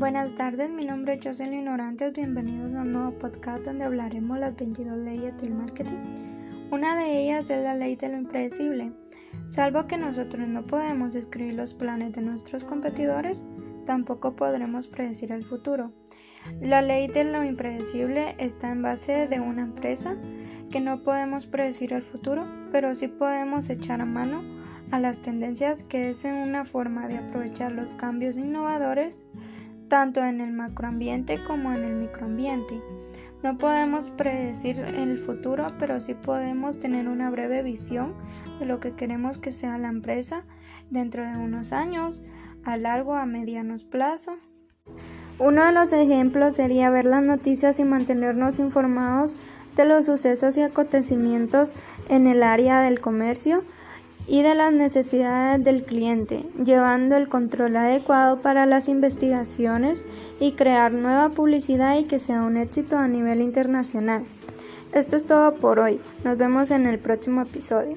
Buenas tardes, mi nombre es Jocelyn Orantes. Bienvenidos a un nuevo podcast donde hablaremos las 22 leyes del marketing. Una de ellas es la ley de lo impredecible. Salvo que nosotros no podemos escribir los planes de nuestros competidores, tampoco podremos predecir el futuro. La ley de lo impredecible está en base de una empresa que no podemos predecir el futuro, pero sí podemos echar a mano a las tendencias que es una forma de aprovechar los cambios innovadores tanto en el macroambiente como en el microambiente. No podemos predecir el futuro, pero sí podemos tener una breve visión de lo que queremos que sea la empresa dentro de unos años, a largo a medianos plazo. Uno de los ejemplos sería ver las noticias y mantenernos informados de los sucesos y acontecimientos en el área del comercio, y de las necesidades del cliente, llevando el control adecuado para las investigaciones y crear nueva publicidad y que sea un éxito a nivel internacional. Esto es todo por hoy. Nos vemos en el próximo episodio.